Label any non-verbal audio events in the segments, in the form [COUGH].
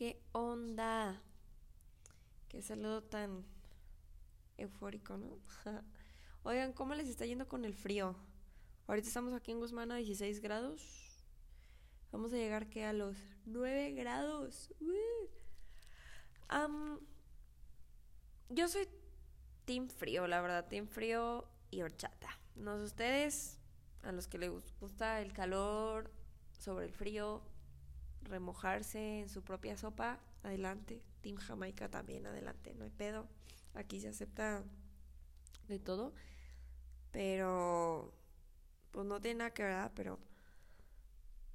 ¿Qué onda? Qué saludo tan eufórico, ¿no? [LAUGHS] Oigan, ¿cómo les está yendo con el frío? Ahorita estamos aquí en Guzmán a 16 grados. Vamos a llegar que a los 9 grados. yo soy team frío, la verdad, team frío y horchata. No sé ustedes, a los que les gusta el calor sobre el frío, remojarse en su propia sopa, adelante. Team Jamaica también, adelante, no hay pedo. Aquí se acepta de todo. Pero, pues no tiene nada que ver, pero...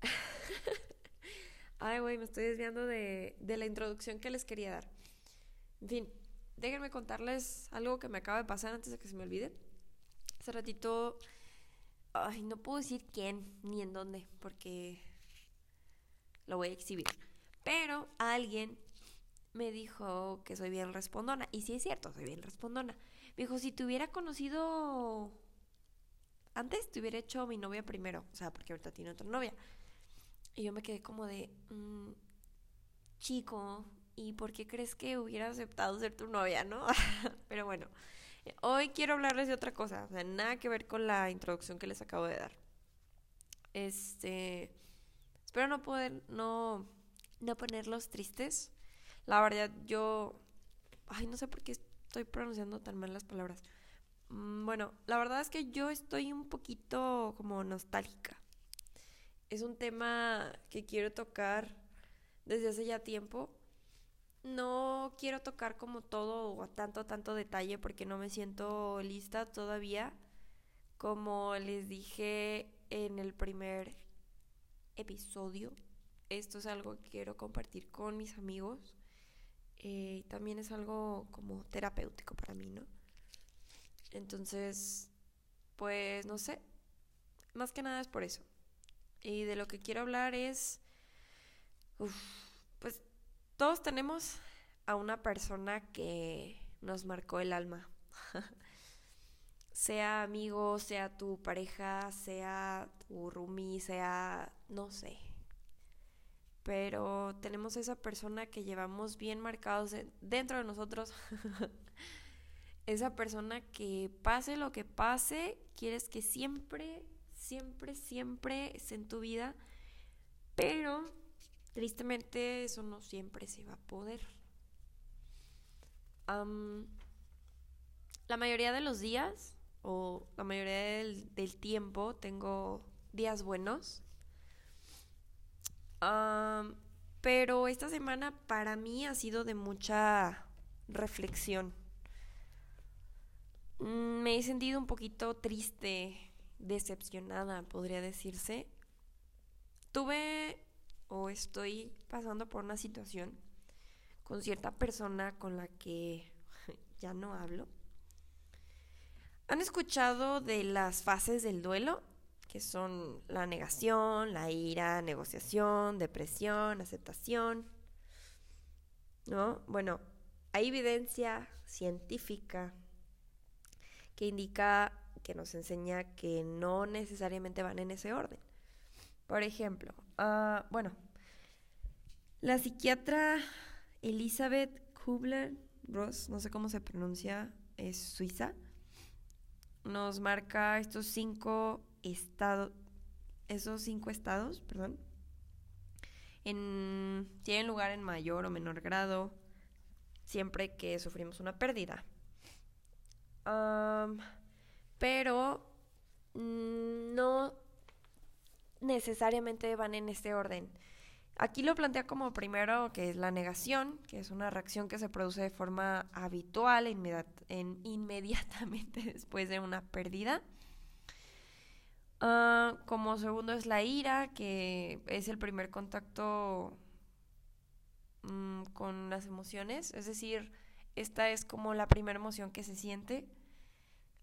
[LAUGHS] Ay, güey, me estoy desviando de, de la introducción que les quería dar. En fin, déjenme contarles algo que me acaba de pasar antes de que se me olvide. Hace ratito, ay, no puedo decir quién ni en dónde, porque lo voy a exhibir. Pero alguien me dijo que soy bien respondona. Y sí es cierto, soy bien respondona. Me dijo, si te hubiera conocido antes, te hubiera hecho mi novia primero. O sea, porque ahorita tiene otra novia. Y yo me quedé como de, mm, chico, ¿y por qué crees que hubiera aceptado ser tu novia, no? [LAUGHS] Pero bueno, Hoy quiero hablarles de otra cosa, o sea, nada que ver con la introducción que les acabo de dar. Este, espero no poder, no, no ponerlos tristes. La verdad, yo, ay, no sé por qué estoy pronunciando tan mal las palabras. Mm, bueno, la verdad es que yo estoy un poquito como nostálgica. Es un tema que quiero tocar desde hace ya tiempo no quiero tocar como todo o tanto, tanto detalle porque no me siento lista todavía. Como les dije en el primer episodio, esto es algo que quiero compartir con mis amigos. Eh, también es algo como terapéutico para mí, ¿no? Entonces, pues no sé. Más que nada es por eso. Y de lo que quiero hablar es... pues todos tenemos a una persona que nos marcó el alma. [LAUGHS] sea amigo, sea tu pareja, sea tu roomie, sea, no sé. Pero tenemos esa persona que llevamos bien marcados dentro de nosotros. [LAUGHS] esa persona que pase lo que pase, quieres que siempre, siempre, siempre esté en tu vida. Pero Tristemente eso no siempre se va a poder. la mayoría de los días o la mayoría del, tiempo tengo días buenos. pero esta semana para mí ha sido de mucha reflexión. Mm, me he sentido un poquito triste, decepcionada, podría decirse. Tuve o estoy pasando por una situación con cierta persona con la que [LAUGHS] ya no hablo. ¿Han escuchado de las fases del duelo? Que son la negación, la ira, negociación, depresión, aceptación. ¿No? Bueno, hay evidencia científica que indica, que nos enseña que no necesariamente van en ese orden. Por ejemplo, uh, bueno, la psiquiatra Elizabeth Kubler-Ross, no sé cómo se pronuncia, es suiza, nos marca estos cinco estados, esos cinco estados, perdón, en, tienen lugar en mayor o menor grado siempre que sufrimos una pérdida. pero no necesariamente van en este orden. Aquí lo plantea como primero que es la negación, que es una reacción que se produce de forma habitual en inmediatamente [LAUGHS] después de una pérdida. Ah, como segundo es la ira, que es el primer contacto mm, con las emociones, es decir, esta es como la primera emoción que se siente.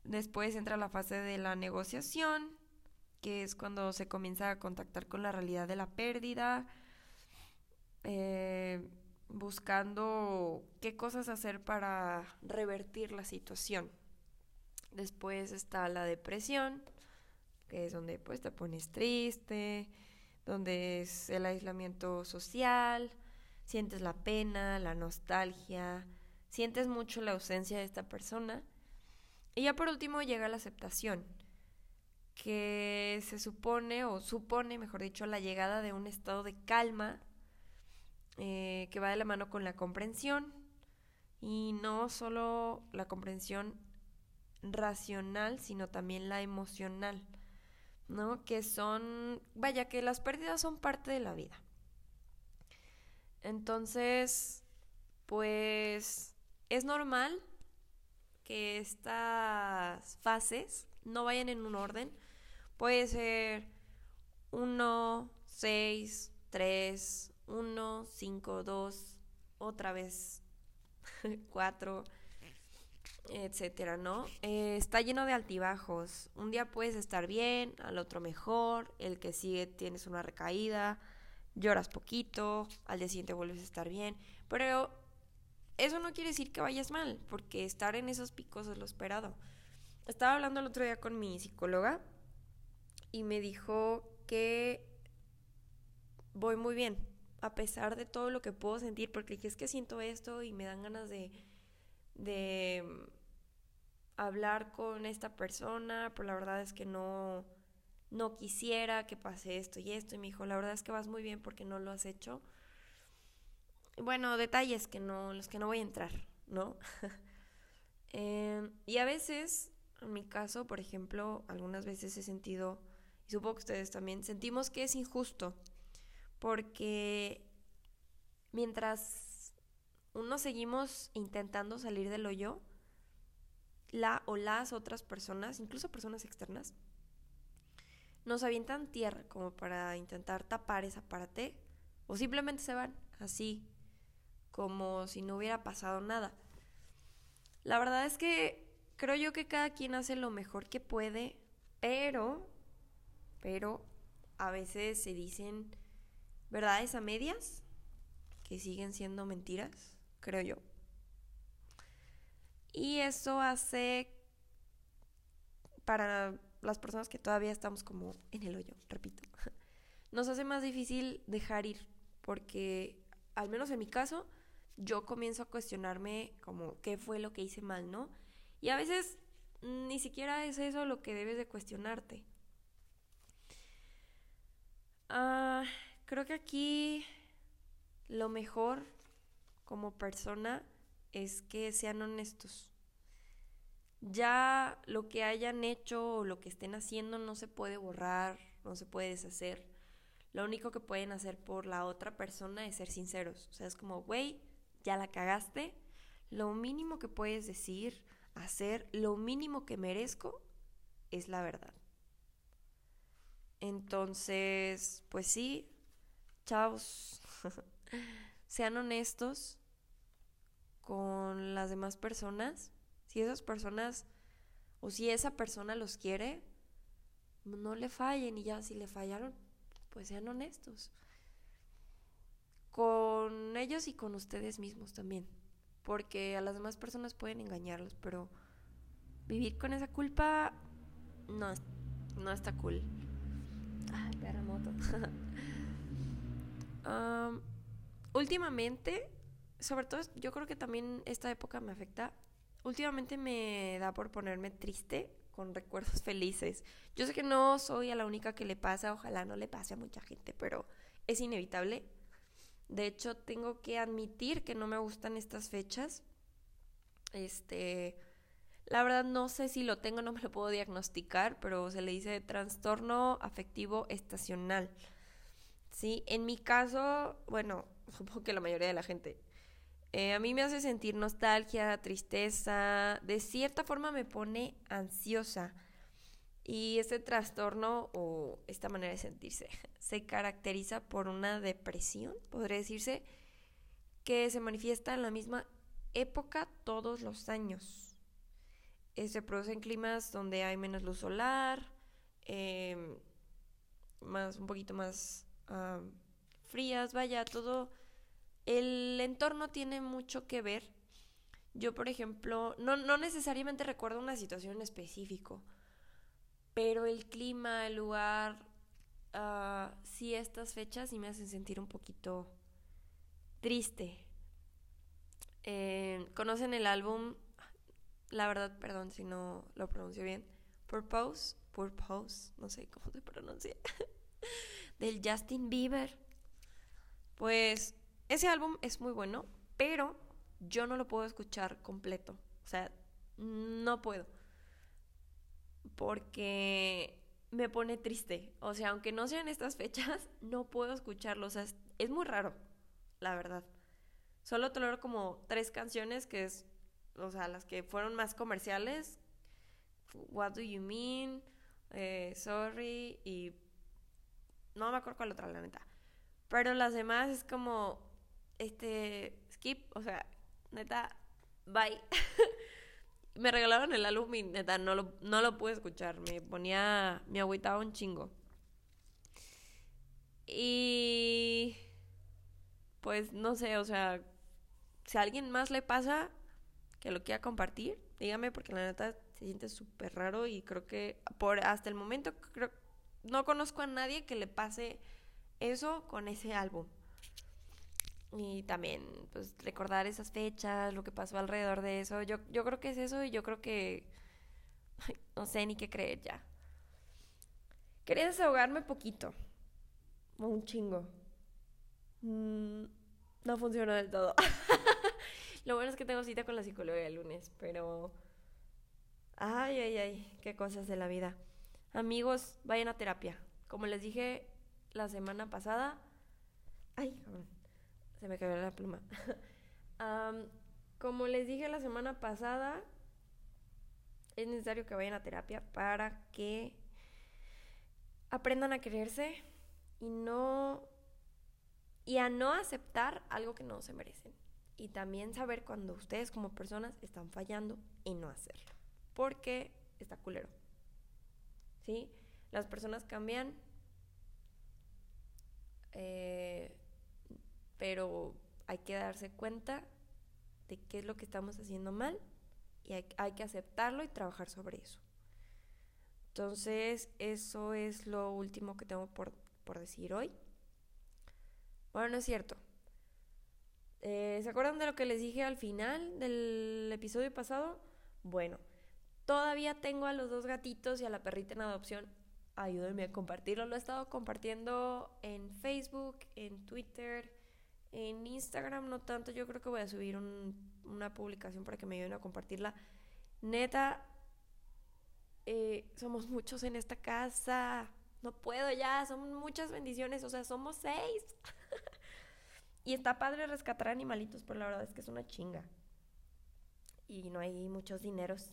Después entra la fase de la negociación, que es cuando se comienza a contactar con la realidad de la pérdida, eh, buscando qué cosas hacer para revertir la situación. Después está la depresión, que es donde pues te pones triste, donde es el aislamiento social, sientes la pena, la nostalgia, sientes mucho la ausencia de esta persona. Y ya por último llega la aceptación, que se supone, o supone, mejor dicho, la llegada de un estado de calma eh, que va de la mano con la comprensión y no solo la comprensión racional, sino también la emocional, ¿no? Que son, vaya, que las pérdidas son parte de la vida. Entonces, pues es normal que estas fases no vayan en un orden. Puede ser 1, 6, 3, 1, 5, 2, otra vez [LAUGHS] 4, etcétera, ¿no? Eh, está lleno de altibajos. Un día puedes estar bien, al otro mejor, el que sigue tienes una recaída, lloras poquito, al día siguiente vuelves a estar bien, pero eso no quiere decir que vayas mal, porque estar en esos picos es lo esperado. Estaba hablando el otro día con mi psicóloga y me dijo que voy muy bien, a pesar de todo lo que puedo sentir, porque es que siento esto y me dan ganas de, de hablar con esta persona, pero la verdad es que no, no quisiera que pase esto y esto. Y me dijo, la verdad es que vas muy bien porque no lo has hecho. Bueno, detalles que no, los que no voy a entrar, ¿no? [LAUGHS] Em, y a veces, en mi caso, por ejemplo, algunas veces he sentido, y supongo que ustedes también, sentimos que es injusto, porque mientras uno seguimos intentando salir del hoyo, la o las otras personas, incluso personas externas, nos avientan tierra como para intentar tapar esa parte o simplemente se van así como si no hubiera pasado nada. La verdad es que creo yo que cada quien hace lo mejor que puede, pero pero a veces se dicen verdades a medias que siguen siendo mentiras, creo yo. Y eso hace para las personas que todavía estamos como en el hoyo, repito, [LAUGHS] nos hace más difícil dejar ir, porque al menos en mi caso, yo comienzo a cuestionarme como qué fue lo que hice mal, ¿no? Y a veces ni siquiera es eso lo que debes de cuestionarte. Creo que aquí lo mejor como persona es que sean honestos ya lo que hayan hecho o lo que estén haciendo no se puede borrar, no se puede deshacer. Lo único que pueden hacer por la otra persona es ser sinceros. O sea, es como, güey, ya la cagaste. Lo mínimo que puedes decir, hacer, lo mínimo que merezco es la verdad. Entonces, pues sí, chavos, [LAUGHS] sean honestos con las demás personas si esas personas o si esa persona los quiere, no le fallen y ya si le fallaron, pues sean honestos. Con ellos y con ustedes mismos también. Porque a las demás personas pueden engañarlos, pero vivir con esa culpa no, no está cool. Ay. [LAUGHS] últimamente, sobre todo yo creo que también esta época me afecta últimamente me da por ponerme triste con recuerdos [LAUGHS] felices. Yo sé que no soy a la única que le pasa, ojalá no le pase a mucha gente, pero es inevitable. De hecho, tengo que admitir que no me gustan estas fechas. Este, la verdad no sé si lo tengo, no me lo puedo diagnosticar, pero se le dice trastorno afectivo estacional. Sí, en mi caso, bueno, [LAUGHS] supongo que la mayoría de la gente eh, a mí me hace sentir nostalgia, tristeza, de cierta forma me pone ansiosa. Y este trastorno o esta manera de sentirse [LAUGHS] se caracteriza por una depresión, podría decirse, que se manifiesta en la misma época todos los años. Eh, se produce en climas donde hay menos luz solar, em, más, un poquito más frías, vaya, todo el entorno tiene mucho que ver. Yo, por ejemplo, no, no necesariamente recuerdo una situación en específico, pero el clima, el lugar, uh, sí estas fechas sí me hacen sentir un poquito triste. ¿Conocen el álbum? La verdad, perdón si no lo pronuncio bien. Purpose, Purpose, no sé cómo se pronuncia. [LAUGHS] [LAUGHS] Del Justin Bieber. Pues ese álbum es muy bueno, pero yo no lo puedo escuchar completo. O sea, no puedo. Porque me pone triste. O sea, aunque no sean estas fechas, [LAUGHS] no puedo escucharlo. O sea, es, muy raro, la verdad. Solo tolero como tres canciones que es, o sea, las que fueron más comerciales. What Do You Mean? Eh, sorry y... No me acuerdo cuál otra, la neta. Pero las demás es como, este, skip, o sea, neta, bye. [LAUGHS] me regalaron el álbum y neta, no lo, no lo pude escuchar. Me ponía, me agüitaba un chingo. Y pues no sé, o sea, si a alguien más le pasa que lo quiera compartir, dígame porque la neta se siente súper raro y creo que por hasta el momento creo no conozco a nadie que le pase eso con ese álbum. Y también, pues, recordar esas fechas, lo que pasó alrededor de eso. Yo, yo creo que es eso y yo creo que... no sé ni qué creer ya. Quería desahogarme poquito. Un chingo. Mm, no funcionó del todo. [LAUGHS] lo bueno es que tengo cita con la psicóloga el lunes, pero... Ay, ay, ay, qué cosas de la vida. Amigos, vayan a terapia. Como les dije la semana pasada... Ay, se me cayó la pluma. [LAUGHS] como les dije la semana pasada, es necesario que vayan a terapia para que aprendan a quererse y no y a no aceptar algo que no se merecen. Y también saber cuando ustedes como personas están fallando y no hacerlo. Porque está culero. ¿Sí? Las personas cambian. Eh, pero hay que darse cuenta de qué es lo que estamos haciendo mal y hay, que aceptarlo y trabajar sobre eso. Entonces, eso es lo último que tengo por, decir hoy. Bueno, no es cierto. Eh, ¿Se acuerdan de lo que les dije al final del episodio pasado? Bueno, todavía tengo a los dos gatitos y a la perrita en adopción. Ayúdenme a compartirlo. Lo he estado compartiendo en Facebook, en Twitter, en Instagram no tanto, yo creo que voy a subir una publicación para que me ayuden a compartirla. Neta, eh, somos muchos en esta casa. No puedo ya, son muchas bendiciones, o sea, somos seis. [LAUGHS] y está padre rescatar animalitos, pero la verdad es que es una chinga. Y no hay muchos dineros.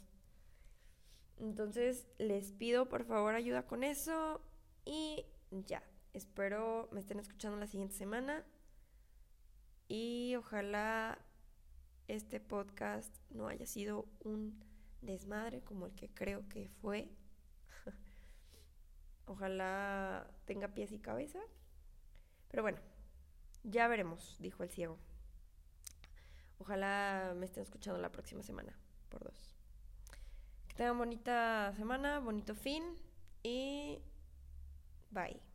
Entonces, les pido por favor ayuda con eso. Y ya, espero me estén escuchando la siguiente semana. Y ojalá este podcast no haya sido un desmadre como el que creo que fue. [LAUGHS] ojalá tenga pies y cabeza. Pero bueno, ya veremos, dijo el ciego. Ojalá me estén escuchando la próxima semana, por dos. Tengan bonita semana, bonito fin y bye.